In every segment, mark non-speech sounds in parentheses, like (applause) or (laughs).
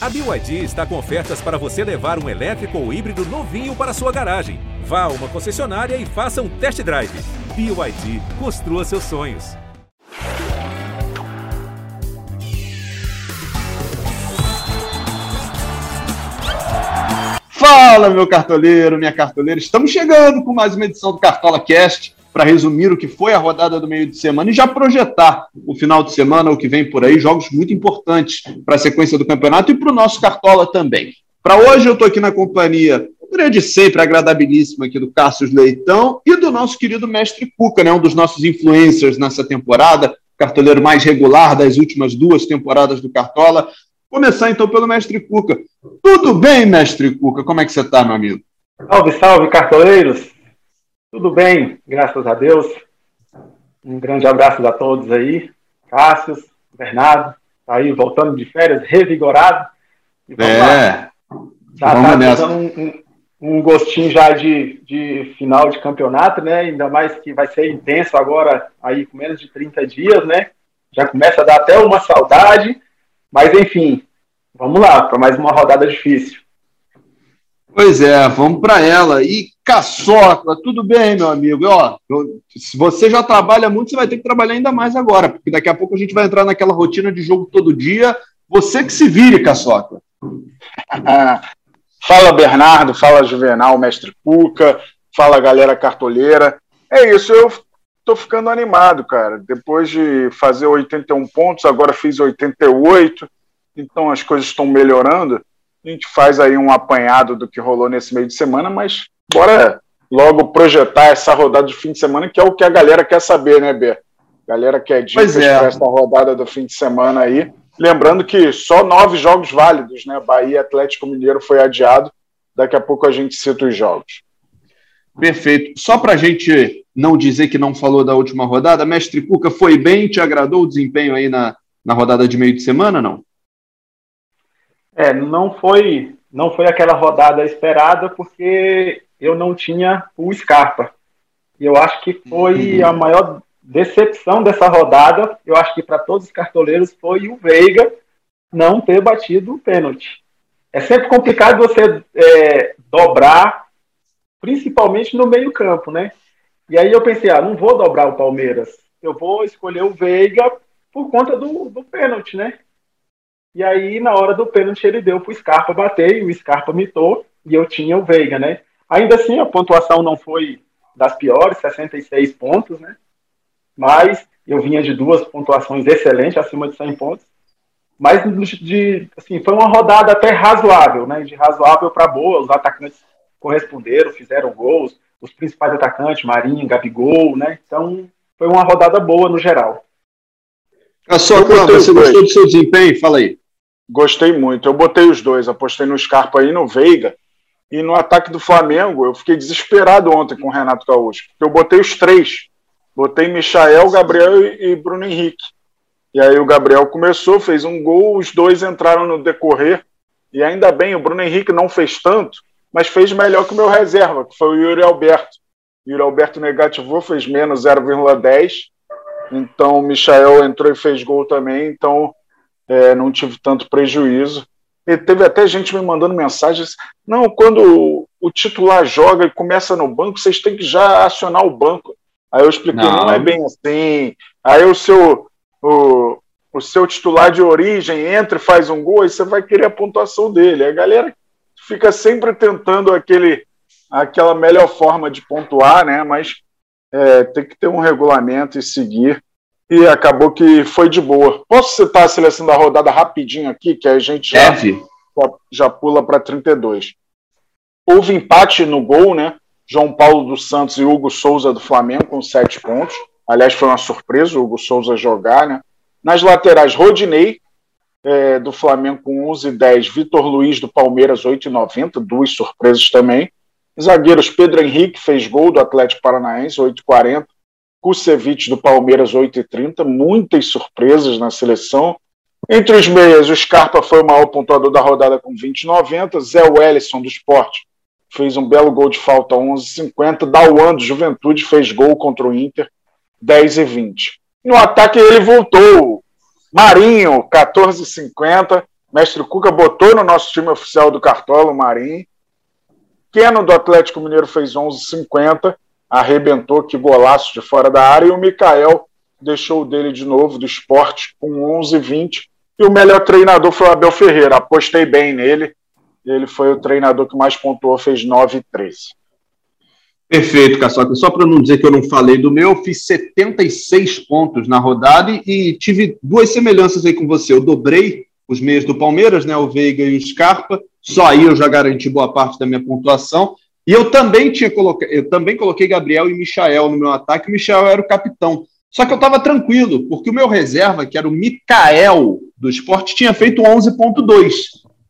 A BYD está com ofertas para você levar um elétrico ou híbrido novinho para sua garagem. Vá a uma concessionária e faça um test drive. BYD, construa seus sonhos. Fala, meu cartoleiro, minha cartoleira. Estamos chegando com mais uma edição do Cartola Cast para resumir o que foi a rodada do meio de semana e já projetar o final de semana, o que vem por aí, jogos muito importantes para a sequência do campeonato e para o nosso Cartola também. Para hoje eu estou aqui na companhia, de sempre, agradabilíssima aqui do Cássio Leitão e do nosso querido mestre Cuca, né, um dos nossos influencers nessa temporada, cartoleiro mais regular das últimas duas temporadas do Cartola. Começar então pelo mestre Cuca. Tudo bem, mestre Cuca? Como é que você está, meu amigo? Salve, salve, cartoleiros! Tudo bem, graças a Deus. Um grande abraço a todos aí. Cássio, Bernardo, tá aí voltando de férias, revigorado. E vamos é, lá. Já vamos tá nessa. Um, um, um, gostinho já de, de final de campeonato, né? Ainda mais que vai ser intenso agora, aí com menos de 30 dias, né? Já começa a dar até uma saudade. Mas enfim, vamos lá, para mais uma rodada difícil. Pois é, vamos para ela. E Caçocla, tudo bem, meu amigo? Ó, se você já trabalha muito, você vai ter que trabalhar ainda mais agora, porque daqui a pouco a gente vai entrar naquela rotina de jogo todo dia. Você que se vire, Caçocla. (laughs) fala, Bernardo, fala, Juvenal, mestre Cuca, fala, galera cartoleira. É isso, eu tô ficando animado, cara. Depois de fazer 81 pontos, agora fiz 88, então as coisas estão melhorando. A gente faz aí um apanhado do que rolou nesse meio de semana, mas bora logo projetar essa rodada de fim de semana, que é o que a galera quer saber, né, Ber? Galera quer dicas é. para essa rodada do fim de semana aí. Lembrando que só nove jogos válidos, né? Bahia Atlético Mineiro foi adiado. Daqui a pouco a gente cita os jogos. Perfeito. Só para a gente não dizer que não falou da última rodada, mestre Cuca, foi bem? Te agradou o desempenho aí na, na rodada de meio de semana, não? É, não foi, não foi aquela rodada esperada, porque eu não tinha o Scarpa. E eu acho que foi uhum. a maior decepção dessa rodada. Eu acho que para todos os cartoleiros foi o Veiga não ter batido o pênalti. É sempre complicado você é, dobrar, principalmente no meio-campo, né? E aí eu pensei, ah, não vou dobrar o Palmeiras. Eu vou escolher o Veiga por conta do, do pênalti, né? E aí, na hora do pênalti, ele deu pro Scarpa bater e o Scarpa mitou e eu tinha o Veiga, né? Ainda assim, a pontuação não foi das piores, 66 pontos, né? Mas eu vinha de duas pontuações excelentes, acima de 100 pontos. Mas de, assim, foi uma rodada até razoável, né? De razoável para boa. Os atacantes corresponderam, fizeram gols. Os principais atacantes, Marinho, Gabigol, né? Então, foi uma rodada boa no geral. A sua conta, você gostou do seu desempenho? Fala aí. Gostei muito. Eu botei os dois, apostei no Scarpa e no Veiga. E no ataque do Flamengo, eu fiquei desesperado ontem com o Renato Gaúcho, porque eu botei os três. Botei Michael, Gabriel e Bruno Henrique. E aí o Gabriel começou, fez um gol, os dois entraram no decorrer. E ainda bem, o Bruno Henrique não fez tanto, mas fez melhor que o meu reserva, que foi o Yuri Alberto. O Yuri Alberto negativou, fez menos 0,10. Então o Michael entrou e fez gol também, então é, não tive tanto prejuízo. E teve até gente me mandando mensagens. Não, quando o titular joga e começa no banco, vocês têm que já acionar o banco. Aí eu expliquei, não, não é bem assim. Aí o seu, o, o seu titular de origem entra e faz um gol, e você vai querer a pontuação dele. A galera fica sempre tentando aquele, aquela melhor forma de pontuar, né? Mas é, tem que ter um regulamento e seguir e acabou que foi de boa. Posso citar a seleção da rodada rapidinho aqui, que a gente já, já pula para 32. Houve empate no gol, né? João Paulo dos Santos e Hugo Souza do Flamengo com sete pontos. Aliás, foi uma surpresa o Hugo Souza jogar, né? Nas laterais, Rodinei, é, do Flamengo com 11 e 10, Vitor Luiz do Palmeiras 8 e 90, duas surpresas também. Zagueiros, Pedro Henrique fez gol do Atlético Paranaense, 8 e 40. Kusevich do Palmeiras 8,30, muitas surpresas na seleção. Entre os meias, o Scarpa foi o maior pontuador da rodada com 20,90. Zé Wellison do Esporte fez um belo gol de falta 11,50. Dauan do Juventude fez gol contra o Inter 10,20. No ataque ele voltou. Marinho, 14,50. Mestre Cuca botou no nosso time oficial do Cartola, o Marinho. Keno do Atlético Mineiro fez 11,50, arrebentou, que golaço de fora da área. E o Mikael deixou o dele de novo, do esporte, com 11,20. E o melhor treinador foi o Abel Ferreira. Apostei bem nele. Ele foi o treinador que mais pontuou, fez 9,13. Perfeito, Caçoca. Só para não dizer que eu não falei do meu, eu fiz 76 pontos na rodada e tive duas semelhanças aí com você. Eu dobrei os meios do Palmeiras, né? O Veiga e o Scarpa. Só aí eu já garanti boa parte da minha pontuação. E eu também tinha colocado, eu também coloquei Gabriel e Michael no meu ataque. O Michael era o capitão. Só que eu estava tranquilo, porque o meu reserva, que era o Mikael do esporte, tinha feito 11.2.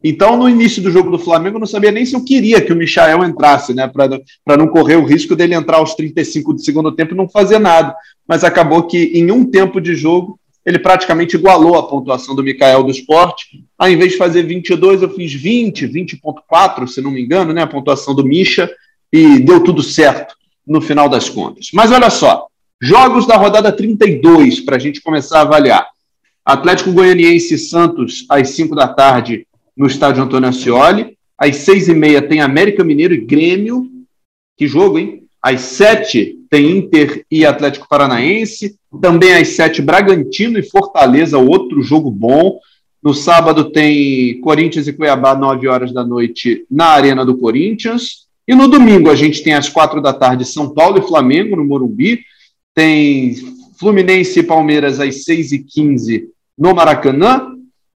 Então, no início do jogo do Flamengo, eu não sabia nem se eu queria que o Michael entrasse, né? Para não correr o risco dele entrar aos 35 do segundo tempo e não fazer nada. Mas acabou que em um tempo de jogo, ele praticamente igualou a pontuação do Mikael do esporte. Ao invés de fazer 22, eu fiz 20, 20.4, se não me engano, né? A pontuação do Misha, e deu tudo certo no final das contas. Mas olha só, jogos da rodada 32, para a gente começar a avaliar. Atlético Goianiense e Santos, às 5 da tarde, no estádio Antônio Ascioli. Às seis e meia tem América Mineiro e Grêmio. Que jogo, hein? Às sete tem Inter e Atlético Paranaense. Também às sete, Bragantino e Fortaleza, outro jogo bom. No sábado tem Corinthians e Cuiabá, nove horas da noite, na Arena do Corinthians. E no domingo a gente tem às quatro da tarde São Paulo e Flamengo, no Morumbi. Tem Fluminense e Palmeiras às seis e quinze no Maracanã.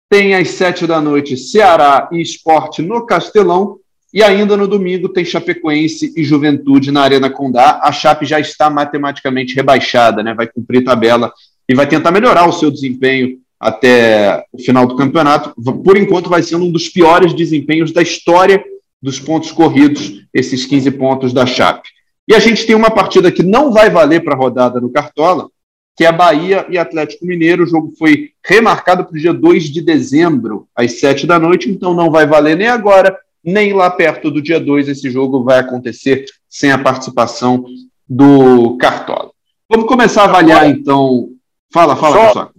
Tem às sete da noite Ceará e Esporte no Castelão. E ainda no domingo tem Chapecoense e Juventude na Arena Condá. A Chape já está matematicamente rebaixada, né? vai cumprir tabela e vai tentar melhorar o seu desempenho até o final do campeonato. Por enquanto, vai sendo um dos piores desempenhos da história dos pontos corridos, esses 15 pontos da Chape. E a gente tem uma partida que não vai valer para a rodada no Cartola, que é Bahia e Atlético Mineiro. O jogo foi remarcado para o dia 2 de dezembro, às 7 da noite, então não vai valer nem agora, nem lá perto do dia 2. Esse jogo vai acontecer sem a participação do Cartola. Vamos começar a avaliar, então. Fala, fala, só, pessoal.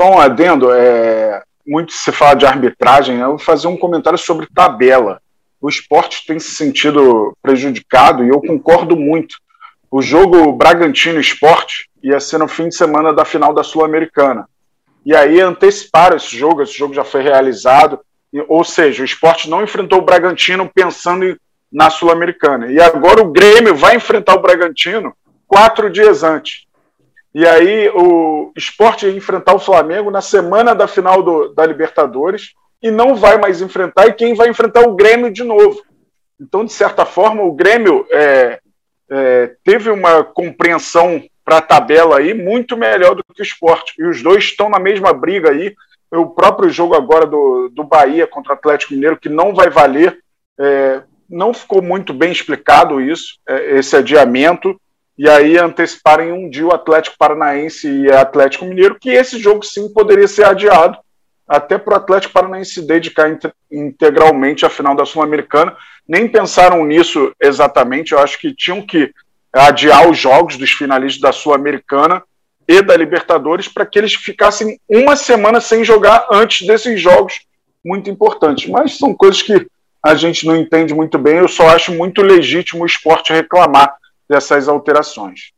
Só um adendo, é, muito se fala de arbitragem, né? eu vou fazer um comentário sobre tabela. O esporte tem se sentido prejudicado e eu concordo muito. O jogo Bragantino Esporte ia ser no fim de semana da final da Sul-Americana. E aí anteciparam esse jogo, esse jogo já foi realizado, ou seja, o esporte não enfrentou o Bragantino pensando na Sul-Americana. E agora o Grêmio vai enfrentar o Bragantino quatro dias antes. E aí o esporte ia enfrentar o Flamengo na semana da final do, da Libertadores e não vai mais enfrentar, e quem vai enfrentar o Grêmio de novo. Então, de certa forma, o Grêmio é, é, teve uma compreensão para a tabela aí muito melhor do que o esporte. E os dois estão na mesma briga aí. O próprio jogo agora do, do Bahia contra o Atlético Mineiro, que não vai valer, é, não ficou muito bem explicado isso, é, esse adiamento. E aí anteciparem um dia o Atlético Paranaense e Atlético Mineiro, que esse jogo sim poderia ser adiado, até para o Atlético Paranaense se dedicar integralmente à final da Sul-Americana. Nem pensaram nisso exatamente, eu acho que tinham que adiar os jogos dos finalistas da Sul-Americana e da Libertadores para que eles ficassem uma semana sem jogar antes desses jogos muito importantes. Mas são coisas que a gente não entende muito bem. Eu só acho muito legítimo o esporte reclamar dessas alterações.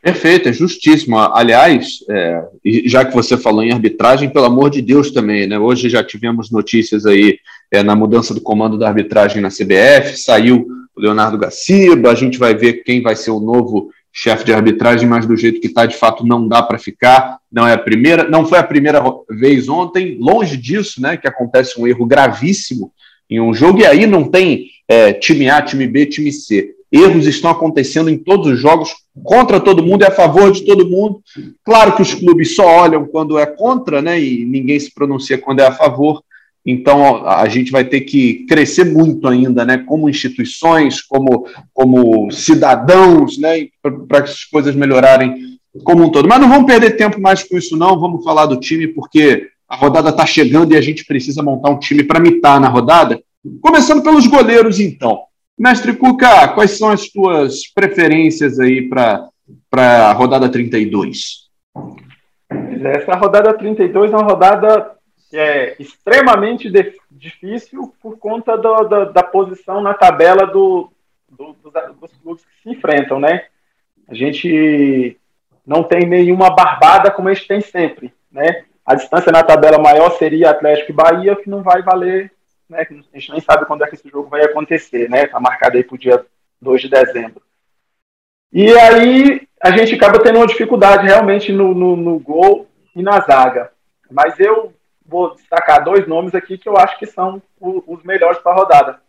Perfeito, é justíssimo. Aliás, é, já que você falou em arbitragem, pelo amor de Deus também, né? Hoje já tivemos notícias aí é, na mudança do comando da arbitragem na CBF, saiu o Leonardo Gaciba, a gente vai ver quem vai ser o novo chefe de arbitragem, mas do jeito que está, de fato, não dá para ficar. Não é a primeira, não foi a primeira vez ontem, longe disso, né? Que acontece um erro gravíssimo em um jogo, e aí não tem é, time A, time B, time C Erros estão acontecendo em todos os jogos, contra todo mundo e a favor de todo mundo. Claro que os clubes só olham quando é contra, né? E ninguém se pronuncia quando é a favor. Então a gente vai ter que crescer muito ainda, né? Como instituições, como, como cidadãos, né? Para que as coisas melhorarem como um todo. Mas não vamos perder tempo mais com isso, não. Vamos falar do time, porque a rodada está chegando e a gente precisa montar um time para mitar na rodada. Começando pelos goleiros, então. Mestre Cuca, quais são as tuas preferências aí para a rodada 32? Essa rodada 32 é uma rodada é extremamente difícil por conta do, da, da, posição na tabela do, do, dos, dos clubes que se enfrentam, né? A gente não tem nenhuma barbada como a gente tem sempre, né? A distância na tabela maior seria Atlético e Bahia, que não vai valer, né? A gente nem sabe quando é que esse jogo vai acontecer, né? Tá marcado aí para o dia 2 de dezembro. E aí a gente acaba tendo uma dificuldade realmente no, no, no gol e na zaga. Mas eu vou destacar dois nomes aqui que eu acho que são os melhores para a rodada.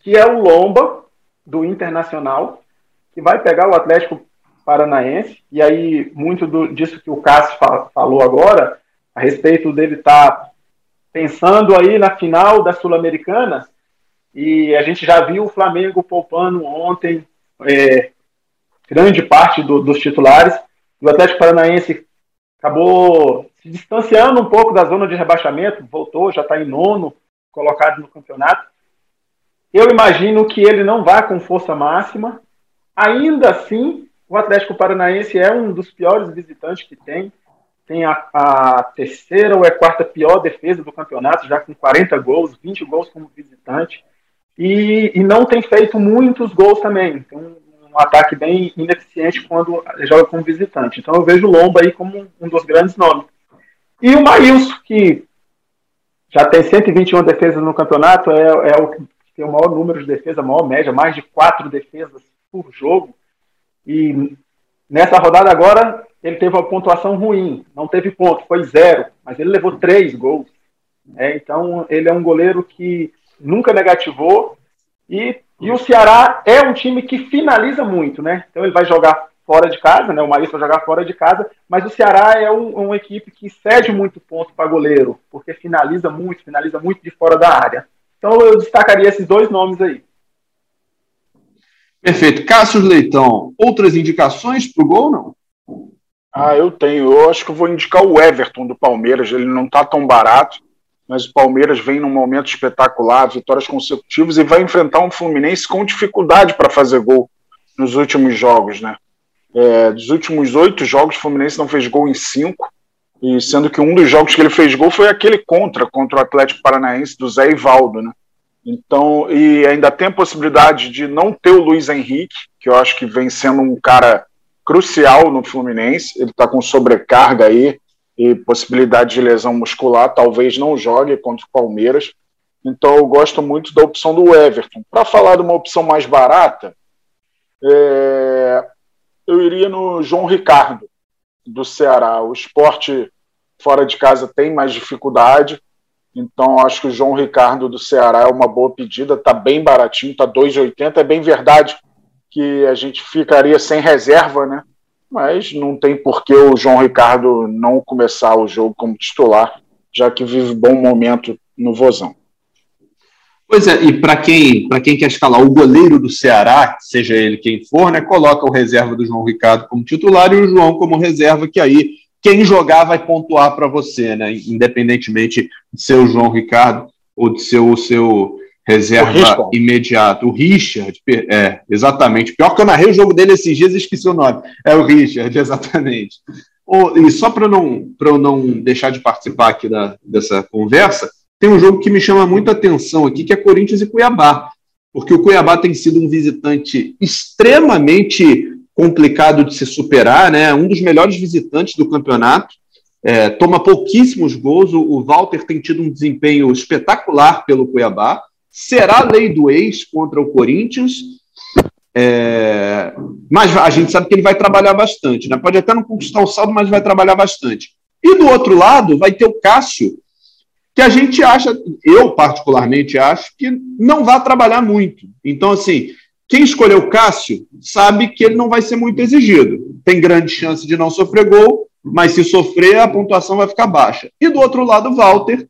Que é o Lomba, do Internacional, que vai pegar o Atlético Paranaense. E aí, muito do, disso que o Cássio falou agora, a respeito dele estar tá pensando aí na final da Sul-Americana, e a gente já viu o Flamengo poupando ontem é, grande parte do, dos titulares. O Atlético Paranaense acabou distanciando um pouco da zona de rebaixamento, voltou, já está em nono, colocado no campeonato. Eu imagino que ele não vá com força máxima. Ainda assim, o Atlético Paranaense é um dos piores visitantes que tem. Tem a, a terceira ou é quarta pior defesa do campeonato, já com 40 gols, 20 gols como visitante. E, e não tem feito muitos gols também. Tem um, um ataque bem ineficiente quando joga como visitante. Então eu vejo o Lomba aí como um dos grandes nomes. E o Maílson, que já tem 121 defesas no campeonato, é, é o que tem o maior número de defesas, a maior média, mais de quatro defesas por jogo. E nessa rodada agora, ele teve uma pontuação ruim, não teve ponto, foi zero, mas ele levou três gols. É, então, ele é um goleiro que nunca negativou e, e o Ceará é um time que finaliza muito, né? Então, ele vai jogar fora de casa, né? O Maurício vai jogar fora de casa, mas o Ceará é um, uma equipe que cede muito ponto para goleiro, porque finaliza muito, finaliza muito de fora da área. Então eu destacaria esses dois nomes aí. Perfeito. Cássio Leitão, outras indicações para o gol, não? Ah, eu tenho. Eu acho que eu vou indicar o Everton do Palmeiras. Ele não está tão barato, mas o Palmeiras vem num momento espetacular, vitórias consecutivas, e vai enfrentar um Fluminense com dificuldade para fazer gol nos últimos jogos, né? É, dos últimos oito jogos, o Fluminense não fez gol em cinco, e sendo que um dos jogos que ele fez gol foi aquele contra, contra o Atlético Paranaense do Zé Ivaldo, né? Então, e ainda tem a possibilidade de não ter o Luiz Henrique, que eu acho que vem sendo um cara crucial no Fluminense. Ele está com sobrecarga aí e possibilidade de lesão muscular, talvez não jogue contra o Palmeiras. Então, eu gosto muito da opção do Everton. Para falar de uma opção mais barata, é, eu iria no João Ricardo, do Ceará. O esporte fora de casa tem mais dificuldade, então acho que o João Ricardo do Ceará é uma boa pedida, está bem baratinho, está 2,80. É bem verdade que a gente ficaria sem reserva, né? Mas não tem por que o João Ricardo não começar o jogo como titular, já que vive bom momento no Vozão. Pois é, e para quem, quem quer escalar o goleiro do Ceará, seja ele quem for, né, coloca o reserva do João Ricardo como titular e o João como reserva, que aí quem jogar vai pontuar para você, né, independentemente de ser o João Ricardo ou de ser o seu reserva o imediato. O Richard, é, exatamente. Pior que eu narrei o jogo dele esses dias e esqueci o nome. É o Richard, (laughs) exatamente. e só para não, eu não deixar de participar aqui da, dessa conversa, tem um jogo que me chama muita atenção aqui, que é Corinthians e Cuiabá, porque o Cuiabá tem sido um visitante extremamente complicado de se superar, né? Um dos melhores visitantes do campeonato, é, toma pouquíssimos gols. O, o Walter tem tido um desempenho espetacular pelo Cuiabá. Será lei do ex contra o Corinthians, é, mas a gente sabe que ele vai trabalhar bastante, né? Pode até não conquistar o saldo, mas vai trabalhar bastante. E do outro lado, vai ter o Cássio, que a gente acha, eu particularmente acho, que não vai trabalhar muito. Então, assim, quem escolheu o Cássio sabe que ele não vai ser muito exigido. Tem grande chance de não sofrer gol, mas se sofrer, a pontuação vai ficar baixa. E do outro lado, Walter,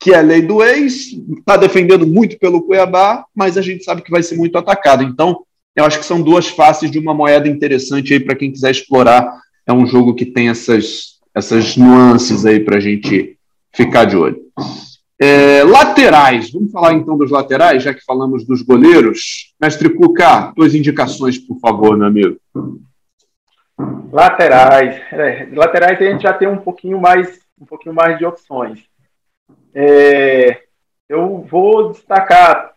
que é lei do ex, está defendendo muito pelo Cuiabá, mas a gente sabe que vai ser muito atacado. Então, eu acho que são duas faces de uma moeda interessante aí para quem quiser explorar. É um jogo que tem essas, essas nuances aí para a gente ficar de olho. É, laterais, vamos falar então dos laterais, já que falamos dos goleiros. Mestre Cuca, tuas indicações, por favor, meu amigo. Laterais. É, laterais a gente já tem um pouquinho mais, um pouquinho mais de opções. É, eu vou destacar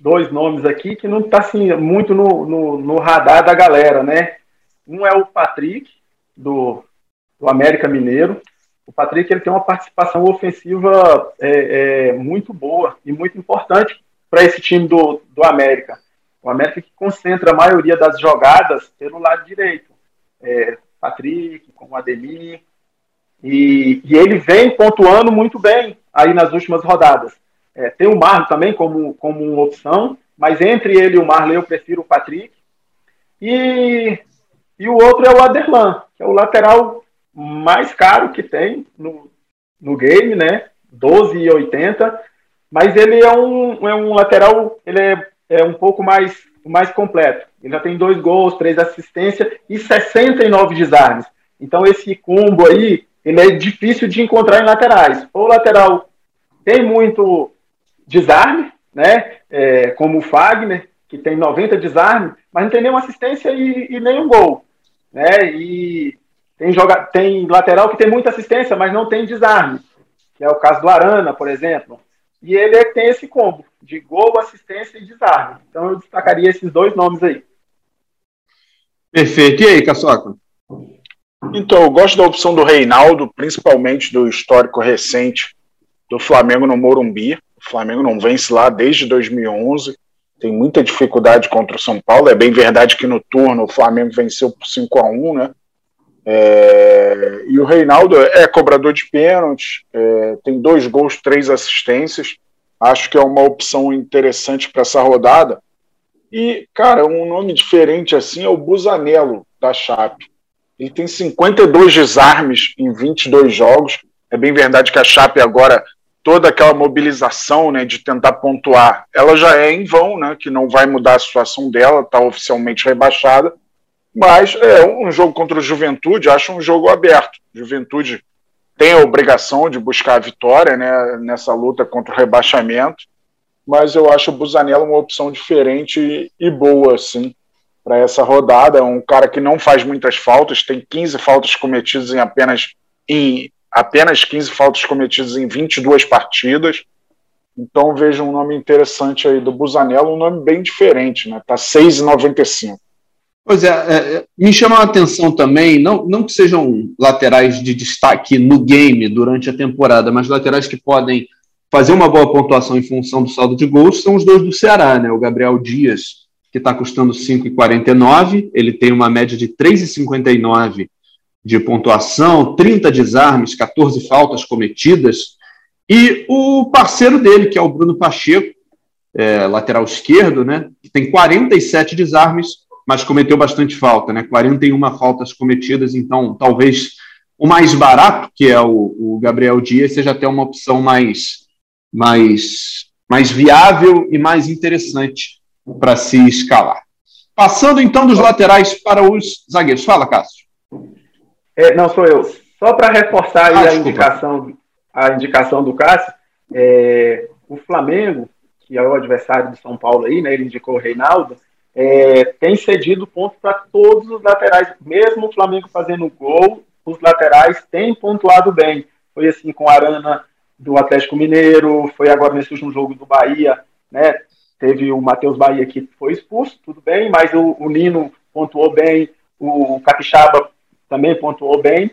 dois nomes aqui que não está assim, muito no, no, no, radar da galera, né? Um é o Patrick, do, do América Mineiro. O Patrick ele tem uma participação ofensiva é, é, muito boa e muito importante para esse time do, do América. O América que concentra a maioria das jogadas pelo lado direito. É, Patrick, com o Ademir. E, e, ele vem pontuando muito bem aí nas últimas rodadas. É, tem o Marlon também como, como uma opção, mas entre ele e o Marlon eu prefiro o Patrick. E, e o outro é o Aderlan, que é o lateral mais caro que tem no, no game, né? 12,80. Mas ele é um, é um lateral, ele é, é um pouco mais, mais completo. Ele já tem dois gols, três assistências e 69 desarmes. Então esse combo aí, ele é difícil de encontrar em laterais. O lateral tem muito desarme, né? É, como o Fagner, que tem 90 desarmes, mas não tem nenhuma assistência e, e nenhum gol. Né? E tem, joga, tem lateral que tem muita assistência, mas não tem desarme, que é o caso do Arana, por exemplo. E ele é, tem esse combo de gol, assistência e desarme. Então eu destacaria esses dois nomes aí. Perfeito. E aí, Caçoca? Então, eu gosto da opção do Reinaldo, principalmente do histórico recente do Flamengo no Morumbi. O Flamengo não vence lá desde 2011, tem muita dificuldade contra o São Paulo. É bem verdade que no turno o Flamengo venceu por 5 a 1 né? É, e o Reinaldo é cobrador de pênaltis, é, tem dois gols, três assistências. Acho que é uma opção interessante para essa rodada. E, cara, um nome diferente assim é o Busanello, da Chape. Ele tem 52 desarmes em 22 jogos. É bem verdade que a Chape agora toda aquela mobilização né, de tentar pontuar, ela já é em vão, né, que não vai mudar a situação dela, está oficialmente rebaixada, mas é um jogo contra o Juventude, acho um jogo aberto. Juventude tem a obrigação de buscar a vitória né, nessa luta contra o rebaixamento, mas eu acho o Busanello uma opção diferente e boa, assim, para essa rodada. Um cara que não faz muitas faltas, tem 15 faltas cometidas em apenas em apenas 15 faltas cometidas em 22 partidas. Então vejo um nome interessante aí do Busanello, um nome bem diferente, né? Tá 6,95. Pois é, é, me chama a atenção também, não, não que sejam laterais de destaque no game durante a temporada, mas laterais que podem fazer uma boa pontuação em função do saldo de gols, são os dois do Ceará, né? O Gabriel Dias, que está custando 5,49, ele tem uma média de 3,59 de pontuação, 30 desarmes, 14 faltas cometidas, e o parceiro dele, que é o Bruno Pacheco, é, lateral esquerdo, né, que tem 47 desarmes, mas cometeu bastante falta, né, 41 faltas cometidas, então talvez o mais barato, que é o, o Gabriel Dias, seja até uma opção mais, mais, mais viável e mais interessante para se escalar. Passando então dos laterais para os zagueiros. Fala, Cássio. É, não, sou eu. Só para reforçar ah, a, indicação, a indicação do Cássio, é, o Flamengo, que é o adversário do São Paulo aí, né, ele indicou o Reinaldo, é, tem cedido pontos para todos os laterais, mesmo o Flamengo fazendo gol, os laterais têm pontuado bem. Foi assim com Arana do Atlético Mineiro, foi agora nesse último jogo do Bahia, né? Teve o Matheus Bahia que foi expulso, tudo bem, mas o, o Nino pontuou bem, o Capixaba também pontuou bem.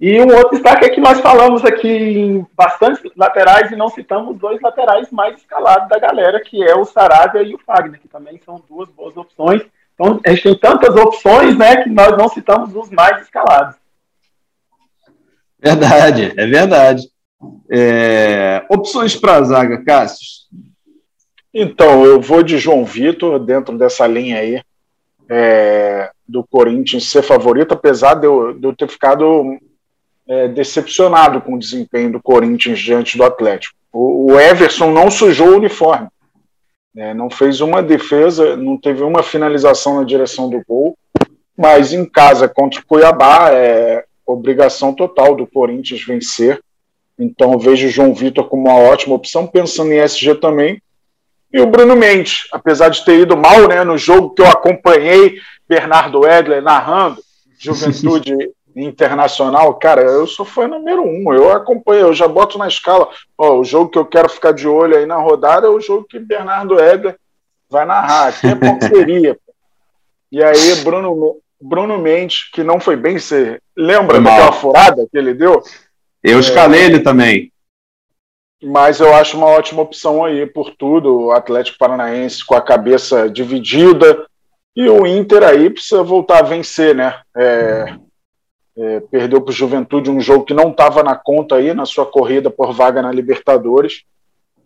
E um outro destaque é que nós falamos aqui em bastantes laterais e não citamos dois laterais mais escalados da galera, que é o Saravia e o Fagner, que também são duas boas opções. Então, a gente tem tantas opções, né, que nós não citamos os mais escalados. Verdade, é verdade. É... Opções para a zaga, Cássio? Então, eu vou de João Vitor, dentro dessa linha aí. É do Corinthians ser favorito, apesar de eu, de eu ter ficado é, decepcionado com o desempenho do Corinthians diante do Atlético. O, o Everson não sujou o uniforme, né, não fez uma defesa, não teve uma finalização na direção do gol, mas em casa contra o Cuiabá é obrigação total do Corinthians vencer. Então vejo o João Vitor como uma ótima opção, pensando em SG também. E o Bruno Mendes, apesar de ter ido mal né, no jogo que eu acompanhei Bernardo Edler narrando (laughs) Juventude internacional, cara, eu sou fã número um. Eu acompanho, eu já boto na escala. Ó, o jogo que eu quero ficar de olho aí na rodada é o jogo que Bernardo Edler vai narrar. Aqui é parceria. e aí, Bruno, Bruno Mendes, que não foi bem, você lembra daquela furada que ele deu? Eu escalei é, ele também. Mas eu acho uma ótima opção aí por tudo. O Atlético Paranaense com a cabeça dividida. E o Inter aí precisa voltar a vencer, né? É, é, perdeu para o Juventude um jogo que não estava na conta aí na sua corrida por vaga na Libertadores.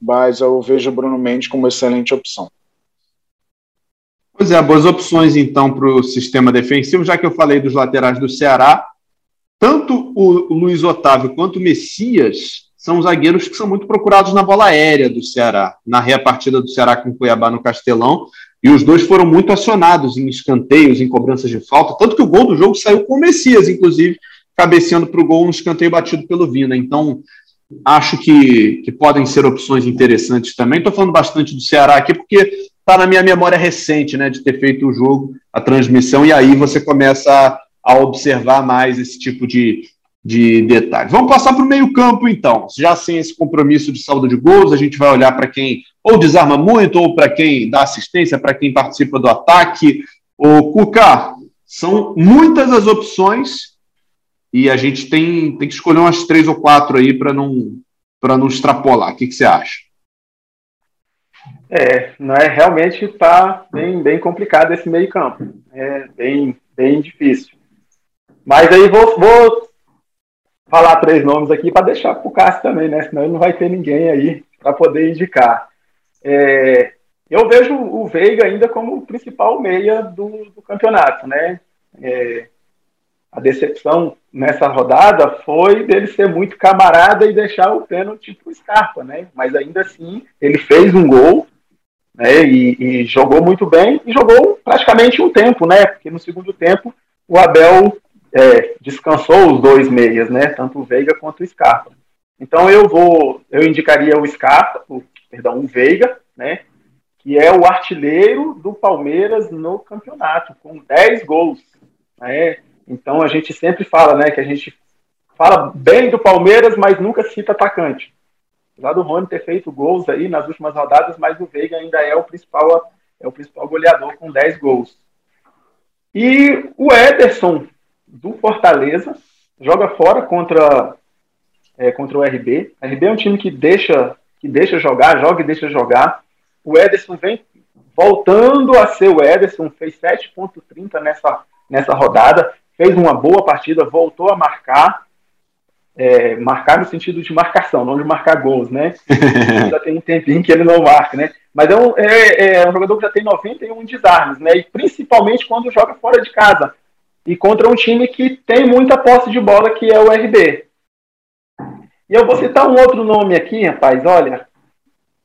Mas eu vejo o Bruno Mendes como excelente opção. Pois é, boas opções então para o sistema defensivo, já que eu falei dos laterais do Ceará. Tanto o Luiz Otávio quanto o Messias são zagueiros que são muito procurados na bola aérea do Ceará, na repartida do Ceará com o Cuiabá no Castelão, e os dois foram muito acionados em escanteios, em cobranças de falta, tanto que o gol do jogo saiu com o Messias, inclusive, cabeceando para o gol no escanteio batido pelo Vina. Então, acho que, que podem ser opções interessantes também. Estou falando bastante do Ceará aqui, porque está na minha memória recente, né, de ter feito o jogo, a transmissão, e aí você começa a, a observar mais esse tipo de, de detalhes. Vamos passar para o meio-campo, então. Já sem esse compromisso de saldo de gols, a gente vai olhar para quem ou desarma muito, ou para quem dá assistência, para quem participa do ataque. O Cuca, são muitas as opções e a gente tem, tem que escolher umas três ou quatro aí para não, não extrapolar. O que, que você acha? É, não é realmente está bem, bem complicado esse meio campo. É bem, bem difícil. Mas aí vou, vou falar três nomes aqui para deixar para o Cássio também, né? Senão ele não vai ter ninguém aí para poder indicar. É, eu vejo o Veiga ainda como o principal meia do, do campeonato, né? É, a decepção nessa rodada foi dele ser muito camarada e deixar o pênalti para o Scarpa, né? Mas ainda assim ele fez um gol, né? E, e, jogou muito bem e jogou praticamente um tempo, né? Porque no segundo tempo o Abel é, descansou os dois meias, né? Tanto o Veiga quanto o Scarpa. Então eu vou, eu indicaria o Scarpa, o, perdão, o Veiga, né? Que é o artilheiro do Palmeiras no campeonato, com 10 gols. Né? Então a gente sempre fala, né? Que a gente fala bem do Palmeiras, mas nunca cita atacante. Lá do Rony ter feito gols aí nas últimas rodadas, mas o Veiga ainda é o principal, é o principal goleador com 10 gols. E o Ederson do Fortaleza, joga fora contra, é, contra o RB. O RB é um time que deixa, que deixa jogar, joga e deixa jogar. O Ederson vem voltando a ser o Ederson, fez 7,30 nessa, nessa rodada, fez uma boa partida, voltou a marcar. É, marcar no sentido de marcação, não de marcar gols, né? (laughs) já tem um tempinho que ele não marca, né? Mas é um, é, é um jogador que já tem 91 desarmes, né? E principalmente quando joga fora de casa e contra um time que tem muita posse de bola, que é o RB. E eu vou citar um outro nome aqui, rapaz, olha,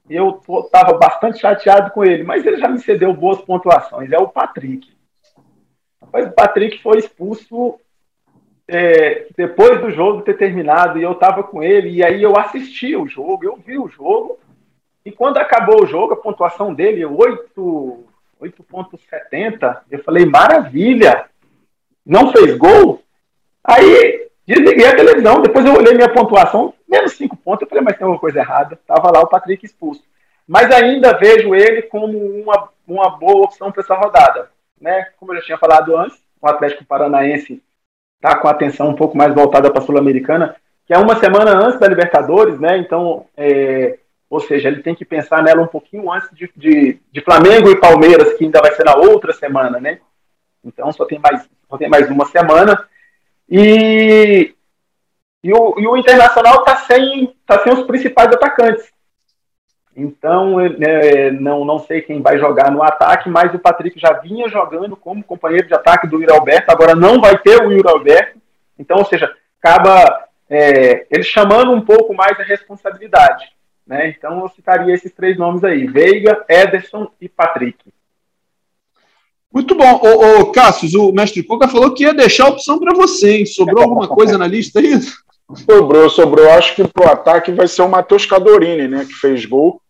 eu estava bastante chateado com ele, mas ele já me cedeu boas pontuações, é o Patrick. Rapaz, o Patrick foi expulso é, depois do jogo ter terminado, e eu estava com ele, e aí eu assisti o jogo, eu vi o jogo, e quando acabou o jogo, a pontuação dele, 8,70, eu falei, maravilha, não fez gol, aí desliguei a televisão. Depois eu olhei minha pontuação, menos cinco pontos. Eu falei, mas tem alguma coisa errada. Tava lá o Patrick expulso. Mas ainda vejo ele como uma, uma boa opção para essa rodada. Né? Como eu já tinha falado antes, o Atlético Paranaense está com a atenção um pouco mais voltada para a Sul-Americana, que é uma semana antes da Libertadores, né? Então, é, ou seja, ele tem que pensar nela um pouquinho antes de, de, de Flamengo e Palmeiras, que ainda vai ser na outra semana, né? Então só tem mais, só tem mais uma semana. E, e, o, e o Internacional está sem, tá sem os principais atacantes. Então, é, não, não sei quem vai jogar no ataque, mas o Patrick já vinha jogando como companheiro de ataque do Yuri Alberto, agora não vai ter o Yuri Alberto. Então, ou seja, acaba é, ele chamando um pouco mais a responsabilidade. Né? Então, eu citaria esses três nomes aí: Veiga, Ederson e Patrick. Muito bom. Ô, ô Cassius, o mestre Coca falou que ia deixar a opção para você, hein? Sobrou alguma coisa na lista aí? Sobrou, sobrou. Acho que pro ataque vai ser o Matheus Cadorini, né? Que fez gol.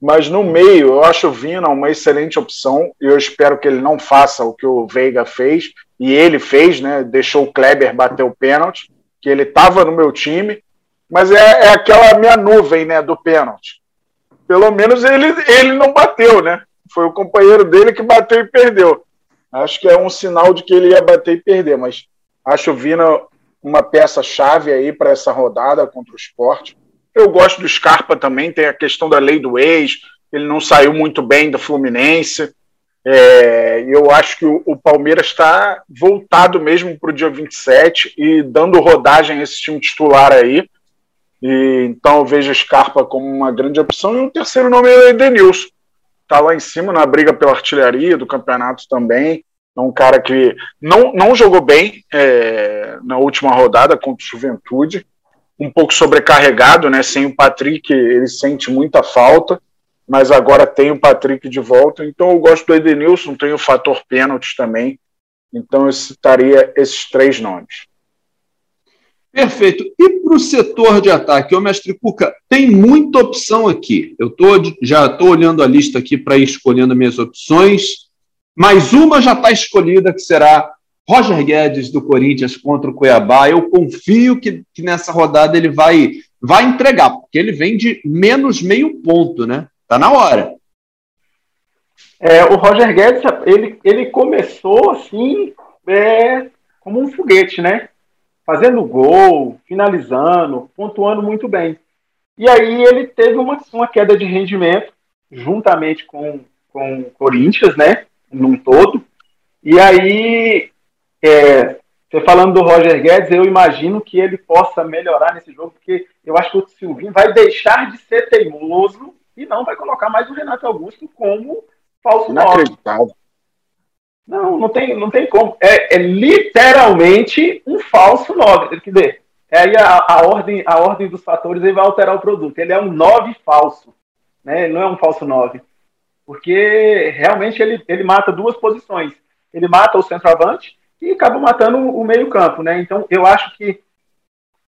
Mas no meio, eu acho o Vina uma excelente opção. E eu espero que ele não faça o que o Veiga fez e ele fez, né? Deixou o Kleber bater o pênalti, que ele estava no meu time, mas é, é, aquela minha nuvem, né, do pênalti. Pelo menos ele, ele não bateu, né? Foi o companheiro dele que bateu e perdeu. Acho que é um sinal de que ele ia bater e perder, mas acho o Vina uma peça-chave aí para essa rodada contra o esporte. Eu gosto do Scarpa também, tem a questão da lei do ex, ele não saiu muito bem do Fluminense. É, eu acho que o, o Palmeiras está voltado mesmo para o dia 27 e dando rodagem a esse time titular aí. E, então eu vejo Scarpa como uma grande opção. E o terceiro nome é o Edenilson está lá em cima na briga pela artilharia do campeonato também. É um cara que não, não jogou bem é, na última rodada contra o Juventude, um pouco sobrecarregado, né? Sem o Patrick, ele sente muita falta, mas agora tem o Patrick de volta. Então eu gosto do Edenilson, tem o fator pênalti também. Então eu citaria esses três nomes. Perfeito. E para o setor de ataque, ô mestre Cuca, tem muita opção aqui. Eu tô, já estou olhando a lista aqui para ir escolhendo minhas opções. Mais uma já está escolhida, que será Roger Guedes do Corinthians contra o Cuiabá. Eu confio que, que nessa rodada ele vai, vai entregar, porque ele vem de menos meio ponto, né? Tá na hora. É, o Roger Guedes, ele, ele começou assim, é, como um foguete, né? Fazendo gol, finalizando, pontuando muito bem. E aí ele teve uma, uma queda de rendimento, juntamente com, com o Corinthians, né? Num todo. E aí, é, você falando do Roger Guedes, eu imagino que ele possa melhorar nesse jogo, porque eu acho que o Silvinho vai deixar de ser teimoso e não vai colocar mais o Renato Augusto como falso nove. Não, não tem, não tem como. É, é literalmente um falso 9. Quer dizer, aí a, a, ordem, a ordem dos fatores ele vai alterar o produto. Ele é um 9 falso. Né? Ele não é um falso 9. Porque realmente ele, ele mata duas posições. Ele mata o centroavante e acaba matando o meio-campo. Né? Então, eu acho que,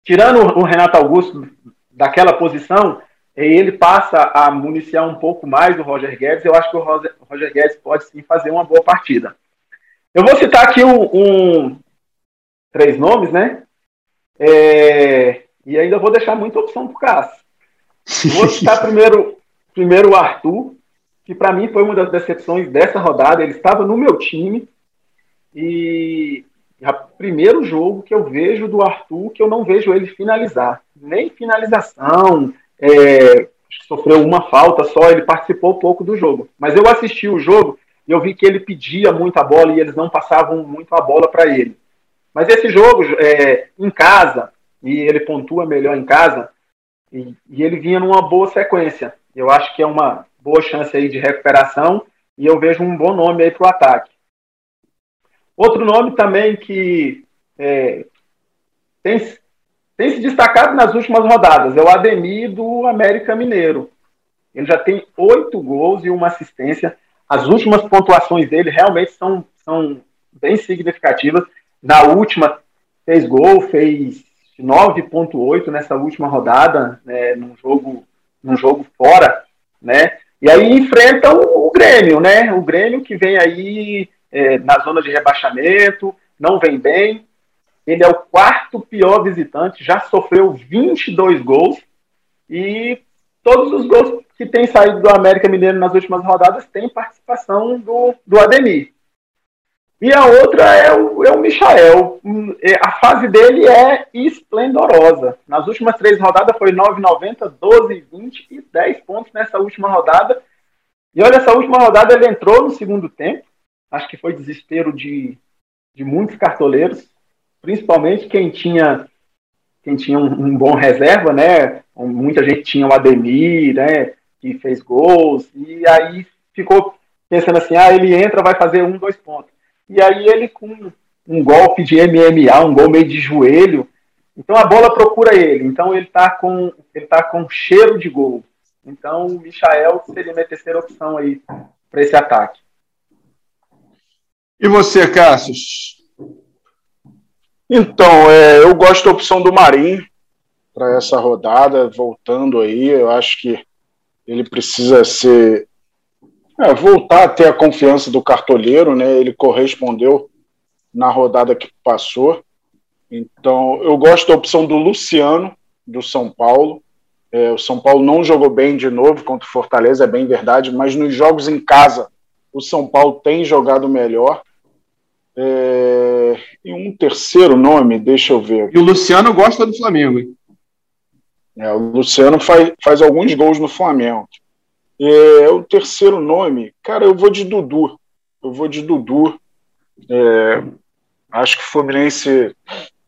tirando o Renato Augusto daquela posição, ele passa a municiar um pouco mais o Roger Guedes. Eu acho que o Roger Guedes pode sim fazer uma boa partida. Eu vou citar aqui um, um três nomes, né? É, e ainda vou deixar muita opção para o Cássio. Vou citar (laughs) primeiro, primeiro o Arthur, que para mim foi uma das decepções dessa rodada. Ele estava no meu time e é o primeiro jogo que eu vejo do Arthur que eu não vejo ele finalizar. Nem finalização, é, sofreu uma falta só, ele participou pouco do jogo. Mas eu assisti o jogo e eu vi que ele pedia muita bola e eles não passavam muito a bola para ele. Mas esse jogo, é, em casa, e ele pontua melhor em casa, e, e, ele vinha numa boa sequência. Eu acho que é uma boa chance aí de recuperação e eu vejo um bom nome aí para o ataque. Outro nome também que é, tem, tem se destacado nas últimas rodadas é o Ademir do América Mineiro. Ele já tem oito gols e uma assistência as últimas pontuações dele realmente são, são bem significativas. Na última, fez gol, fez 9.8 nessa última rodada, né, num jogo, num jogo fora, né? E aí enfrenta o, Grêmio, né? O Grêmio que vem aí é, na zona de rebaixamento, não vem bem. Ele é o quarto pior visitante, já sofreu 22 gols e todos os gols que têm saído do América Mineiro nas últimas rodadas têm participação do, do Ademir. E a outra é o, é o Michael. É, a fase dele é esplendorosa. Nas últimas três rodadas foi 9,90, 12, 20 e 10 pontos nessa última rodada. E olha, essa última rodada ele entrou no segundo tempo. Acho que foi desespero de, de muitos cartoleiros, principalmente quem tinha quem tinha um, um, bom reserva, né? Muita gente tinha o Ademir, né? Que fez gols, e aí ficou pensando assim: ah, ele entra, vai fazer um, dois pontos. E aí ele com um golpe de MMA, um gol meio de joelho, então a bola procura ele. Então ele tá com ele tá com cheiro de gol. Então o Michael seria minha terceira opção aí para esse ataque. E você, Cassius? Então, é, eu gosto da opção do Marinho para essa rodada, voltando aí. Eu acho que ele precisa ser. É, voltar a ter a confiança do cartoleiro, né? Ele correspondeu na rodada que passou. Então, eu gosto da opção do Luciano, do São Paulo. É, o São Paulo não jogou bem de novo contra o Fortaleza, é bem verdade, mas nos jogos em casa, o São Paulo tem jogado melhor. É, e um terceiro nome, deixa eu ver. E o Luciano gosta do Flamengo, hein? É, o Luciano faz, faz alguns gols no Flamengo. É, o terceiro nome, cara, eu vou de Dudu. Eu vou de Dudu. É, acho que o Fluminense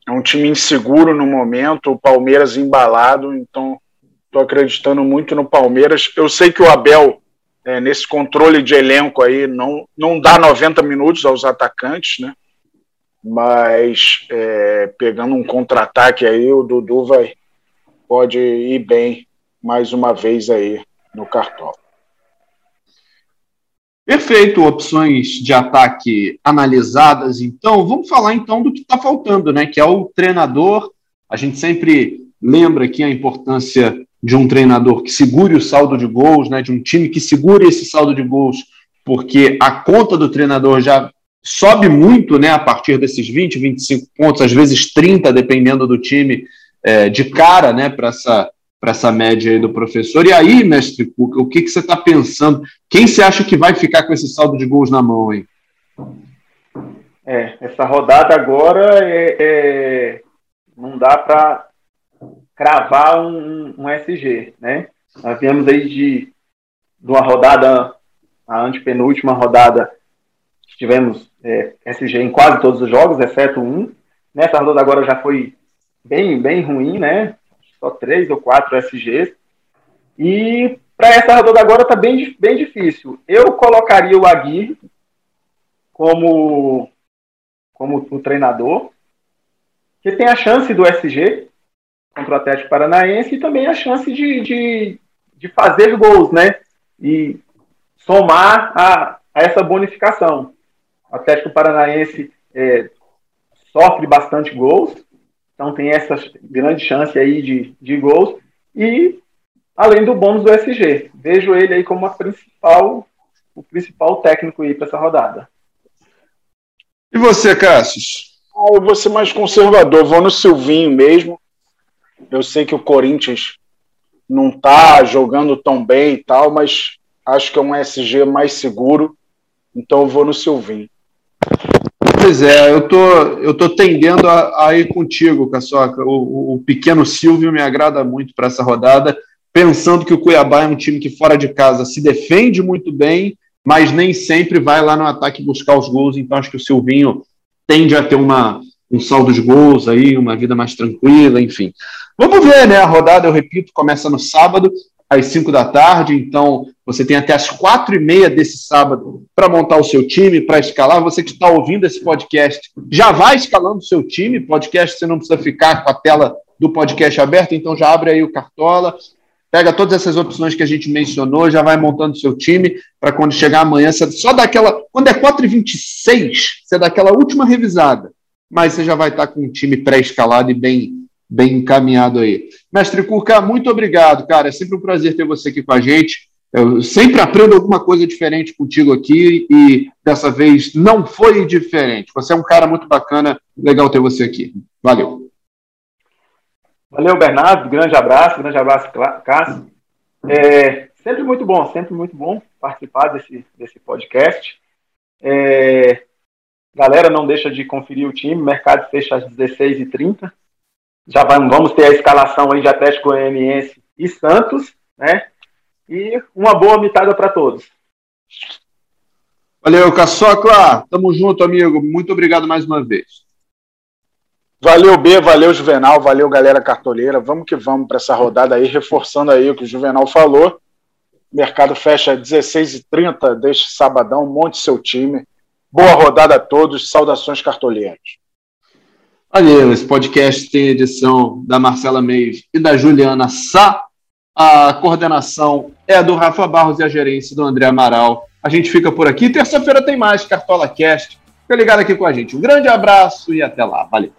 é um time inseguro no momento, o Palmeiras embalado, então estou acreditando muito no Palmeiras. Eu sei que o Abel, é, nesse controle de elenco aí, não, não dá 90 minutos aos atacantes, né? Mas é, pegando um contra-ataque aí, o Dudu vai, pode ir bem mais uma vez aí no cartão. Perfeito, opções de ataque analisadas. Então, vamos falar então do que está faltando, né? Que é o treinador. A gente sempre lembra aqui a importância de um treinador que segure o saldo de gols, né? De um time que segure esse saldo de gols, porque a conta do treinador já sobe muito, né? A partir desses 20, 25 pontos, às vezes 30, dependendo do time, é, de cara, né? Para essa essa média aí do professor. E aí, mestre Cuca, o que, que você está pensando? Quem você acha que vai ficar com esse saldo de gols na mão aí? É, essa rodada agora é, é não dá para cravar um, um, SG, né? Nós viemos aí de, de uma rodada, a antepenúltima rodada, tivemos é, SG em quase todos os jogos, exceto um. Nessa rodada agora já foi bem, bem ruim, né? só três ou quatro SGs. E para essa rodada agora está bem, bem difícil. Eu colocaria o Aguirre como, como o treinador, que tem a chance do SG contra o Atlético Paranaense e também a chance de, de, de fazer gols, né? E somar a, a essa bonificação. O Atlético Paranaense é, sofre bastante gols, então tem essa grande chance aí de, de gols. E além do bônus do SG. Vejo ele aí como a principal, o principal técnico aí para essa rodada. E você, Cassius? Ah, eu vou ser mais conservador, vou no Silvinho mesmo. Eu sei que o Corinthians não tá jogando tão bem e tal, mas acho que é um SG mais seguro, então eu vou no Silvinho. Pois é, eu tô, eu tô tendendo a, a ir contigo, Caçoca. O, o, pequeno Silvio me agrada muito para essa rodada, pensando que o Cuiabá é um time que fora de casa se defende muito bem, mas nem sempre vai lá no ataque buscar os gols. Então acho que o Silvinho tende a ter uma, um saldo de gols aí, uma vida mais tranquila, enfim. Vamos ver, né? A rodada, eu repito, começa no sábado às 5 da tarde, então você tem até as quatro e meia desse sábado para montar o seu time, para escalar. Você que está ouvindo esse podcast, já vai escalando o seu time. Podcast você não precisa ficar com a tela do podcast aberta, então já abre aí o Cartola, pega todas essas opções que a gente mencionou, já vai montando o seu time para quando chegar amanhã, você só daquela. Quando é 4h26, você dá aquela última revisada, mas você já vai estar tá com um time pré-escalado e bem bem encaminhado aí. Mestre Curca, muito obrigado, cara. É sempre um prazer ter você aqui com a gente. Eu sempre aprendo alguma coisa diferente contigo aqui e dessa vez não foi diferente. Você é um cara muito bacana, legal ter você aqui. Valeu. Valeu, Bernardo. Grande abraço, grande abraço, Cássio. É sempre muito bom, sempre muito bom participar desse, desse podcast. É, galera, não deixa de conferir o time. Mercado fecha às 16h30 já vamos ter a escalação aí de Atlético Goianiense e Santos, né? E uma boa mitada para todos. Valeu, Caçocla. Tamo junto, amigo. Muito obrigado mais uma vez. Valeu, B, valeu, Juvenal, valeu, galera cartoleira. Vamos que vamos para essa rodada aí, reforçando aí o que o Juvenal falou. mercado fecha às 16h30 deste sabadão. Monte seu time. Boa rodada a todos. Saudações cartoleiros. Valeu, esse podcast tem edição da Marcela Meis e da Juliana Sá. A coordenação é do Rafa Barros e a gerência do André Amaral. A gente fica por aqui. Terça-feira tem mais Cartola Cast. Fica ligado aqui com a gente. Um grande abraço e até lá. Valeu.